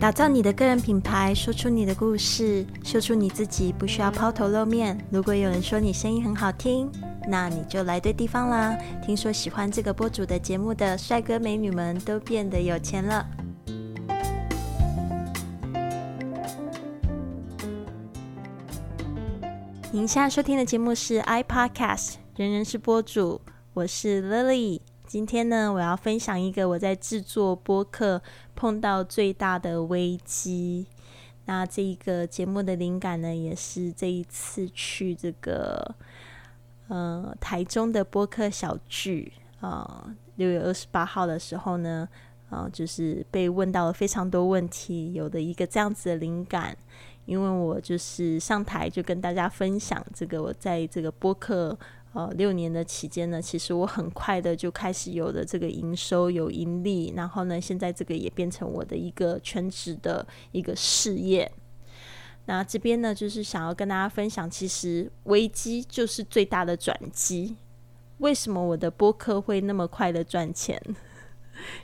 打造你的个人品牌，说出你的故事，秀出你自己，不需要抛头露面。如果有人说你声音很好听，那你就来对地方啦。听说喜欢这个播主的节目的帅哥美女们都变得有钱了。您现在收听的节目是 iPodcast，人人是播主，我是 Lily。今天呢，我要分享一个我在制作播客碰到最大的危机。那这一个节目的灵感呢，也是这一次去这个呃台中的播客小聚啊，六月二十八号的时候呢，啊，就是被问到了非常多问题，有的一个这样子的灵感。因为我就是上台就跟大家分享这个，我在这个播客呃六年的期间呢，其实我很快的就开始有了这个营收有盈利，然后呢，现在这个也变成我的一个全职的一个事业。那这边呢，就是想要跟大家分享，其实危机就是最大的转机。为什么我的播客会那么快的赚钱？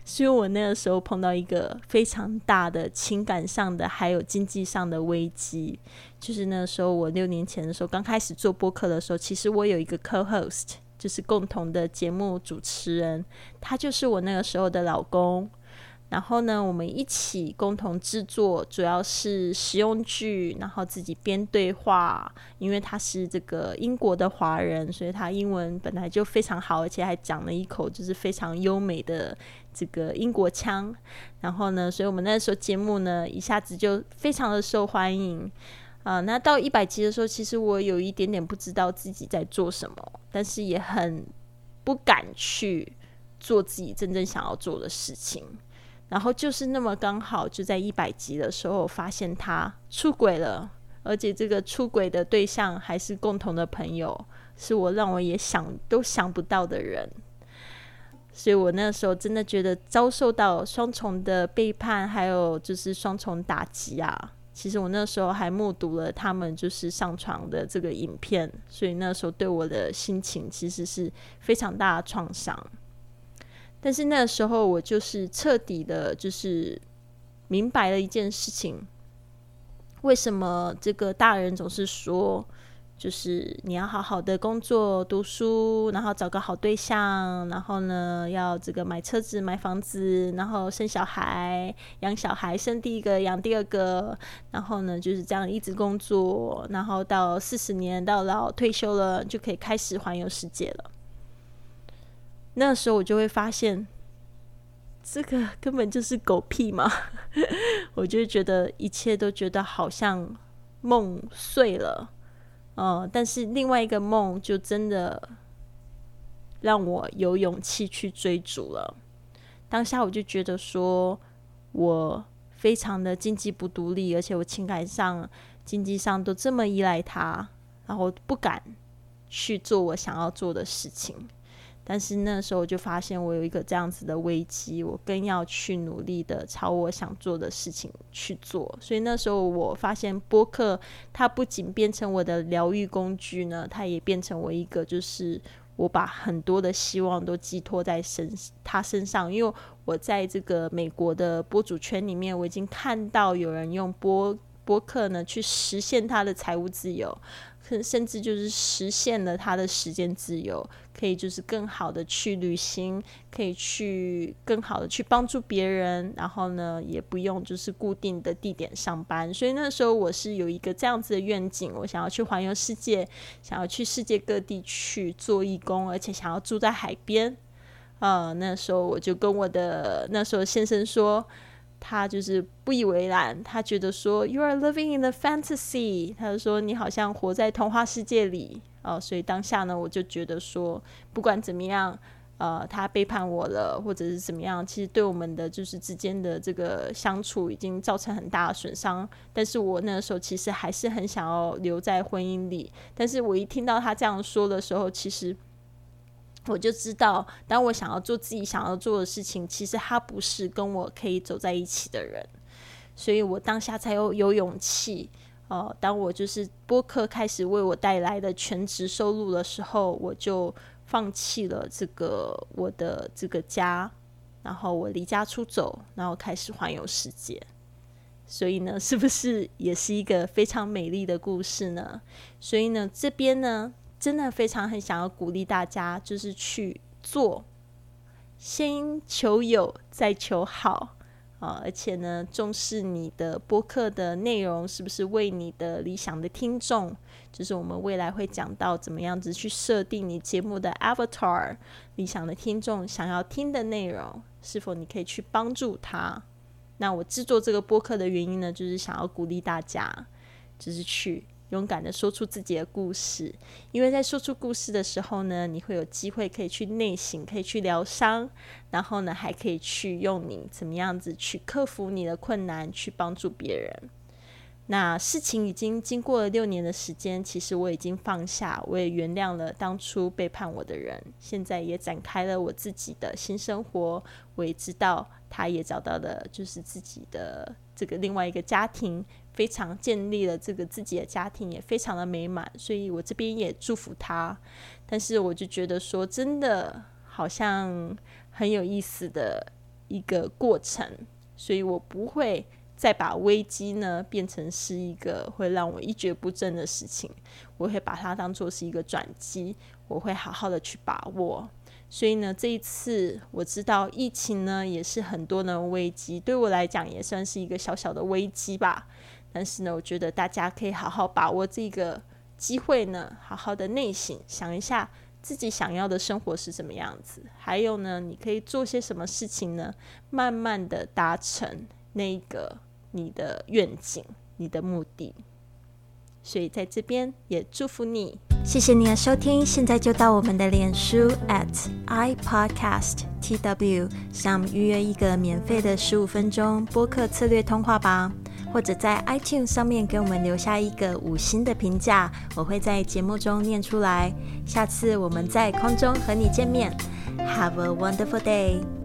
是因为我那个时候碰到一个非常大的情感上的，还有经济上的危机。就是那个时候，我六年前的时候刚开始做播客的时候，其实我有一个 co-host，就是共同的节目主持人，他就是我那个时候的老公。然后呢，我们一起共同制作，主要是实用剧，然后自己编对话。因为他是这个英国的华人，所以他英文本来就非常好，而且还讲了一口就是非常优美的这个英国腔。然后呢，所以我们那时候节目呢，一下子就非常的受欢迎啊。那到一百集的时候，其实我有一点点不知道自己在做什么，但是也很不敢去做自己真正想要做的事情。然后就是那么刚好，就在一百集的时候发现他出轨了，而且这个出轨的对象还是共同的朋友，是我让我也想都想不到的人。所以我那时候真的觉得遭受到双重的背叛，还有就是双重打击啊。其实我那时候还目睹了他们就是上床的这个影片，所以那时候对我的心情其实是非常大的创伤。但是那时候，我就是彻底的，就是明白了一件事情：为什么这个大人总是说，就是你要好好的工作、读书，然后找个好对象，然后呢，要这个买车子、买房子，然后生小孩、养小孩，生第一个、养第二个，然后呢，就是这样一直工作，然后到四十年到老退休了，就可以开始环游世界了。那时候我就会发现，这个根本就是狗屁嘛！我就觉得一切都觉得好像梦碎了，呃，但是另外一个梦就真的让我有勇气去追逐了。当下我就觉得说，我非常的经济不独立，而且我情感上、经济上都这么依赖他，然后不敢去做我想要做的事情。但是那时候我就发现我有一个这样子的危机，我更要去努力的朝我想做的事情去做。所以那时候我发现播客它不仅变成我的疗愈工具呢，它也变成我一个就是我把很多的希望都寄托在身他身上。因为我在这个美国的播主圈里面，我已经看到有人用播播客呢去实现他的财务自由。可甚至就是实现了他的时间自由，可以就是更好的去旅行，可以去更好的去帮助别人，然后呢，也不用就是固定的地点上班。所以那时候我是有一个这样子的愿景，我想要去环游世界，想要去世界各地去做义工，而且想要住在海边。啊，那时候我就跟我的那时候先生说。他就是不以为然，他觉得说 “You are living in the fantasy”，他就说你好像活在童话世界里哦。所以当下呢，我就觉得说，不管怎么样，呃，他背叛我了，或者是怎么样，其实对我们的就是之间的这个相处已经造成很大的损伤。但是我那个时候其实还是很想要留在婚姻里。但是我一听到他这样说的时候，其实。我就知道，当我想要做自己想要做的事情，其实他不是跟我可以走在一起的人，所以我当下才有有勇气。哦，当我就是播客开始为我带来的全职收入的时候，我就放弃了这个我的这个家，然后我离家出走，然后开始环游世界。所以呢，是不是也是一个非常美丽的故事呢？所以呢，这边呢，真的非常很想要鼓励大家，就是去做，先求有，再求好啊！而且呢，重视你的播客的内容是不是为你的理想的听众，就是我们未来会讲到怎么样子去设定你节目的 avatar，理想的听众想要听的内容，是否你可以去帮助他？那我制作这个播客的原因呢，就是想要鼓励大家，就是去勇敢的说出自己的故事。因为在说出故事的时候呢，你会有机会可以去内省，可以去疗伤，然后呢，还可以去用你怎么样子去克服你的困难，去帮助别人。那事情已经经过了六年的时间，其实我已经放下，我也原谅了当初背叛我的人，现在也展开了我自己的新生活。我也知道，他也找到了就是自己的这个另外一个家庭，非常建立了这个自己的家庭，也非常的美满。所以我这边也祝福他。但是我就觉得说，真的好像很有意思的一个过程，所以我不会。再把危机呢变成是一个会让我一蹶不振的事情，我会把它当做是一个转机，我会好好的去把握。所以呢，这一次我知道疫情呢也是很多的危机，对我来讲也算是一个小小的危机吧。但是呢，我觉得大家可以好好把握这个机会呢，好好的内省，想一下自己想要的生活是什么样子，还有呢，你可以做些什么事情呢，慢慢的达成那个。你的愿景，你的目的，所以在这边也祝福你。谢谢你的收听，现在就到我们的脸书 at i podcast tw 上预约一个免费的十五分钟播客策略通话吧，或者在 iTunes 上面给我们留下一个五星的评价，我会在节目中念出来。下次我们在空中和你见面，Have a wonderful day。